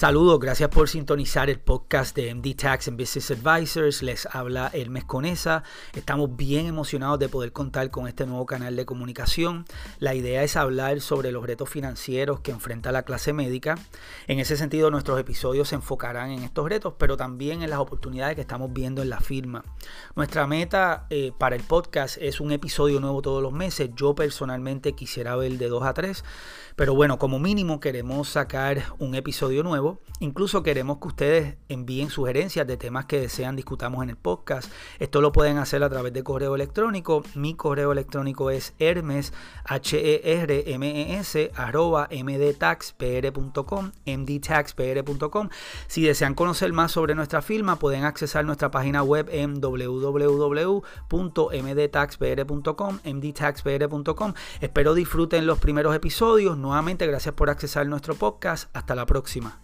Saludos, gracias por sintonizar el podcast de MD Tax and Business Advisors. Les habla Hermes Conesa. Estamos bien emocionados de poder contar con este nuevo canal de comunicación. La idea es hablar sobre los retos financieros que enfrenta la clase médica. En ese sentido, nuestros episodios se enfocarán en estos retos, pero también en las oportunidades que estamos viendo en la firma. Nuestra meta eh, para el podcast es un episodio nuevo todos los meses. Yo personalmente quisiera ver de 2 a 3, pero bueno, como mínimo queremos sacar un episodio nuevo Incluso queremos que ustedes envíen sugerencias de temas que desean discutamos en el podcast. Esto lo pueden hacer a través de correo electrónico. Mi correo electrónico es hermes, h e r m e s mdtaxpr.com. Si desean conocer más sobre nuestra firma, pueden accesar nuestra página web en www.mdtaxpr.com, mdtaxpr.com. Espero disfruten los primeros episodios. Nuevamente, gracias por accesar nuestro podcast. Hasta la próxima.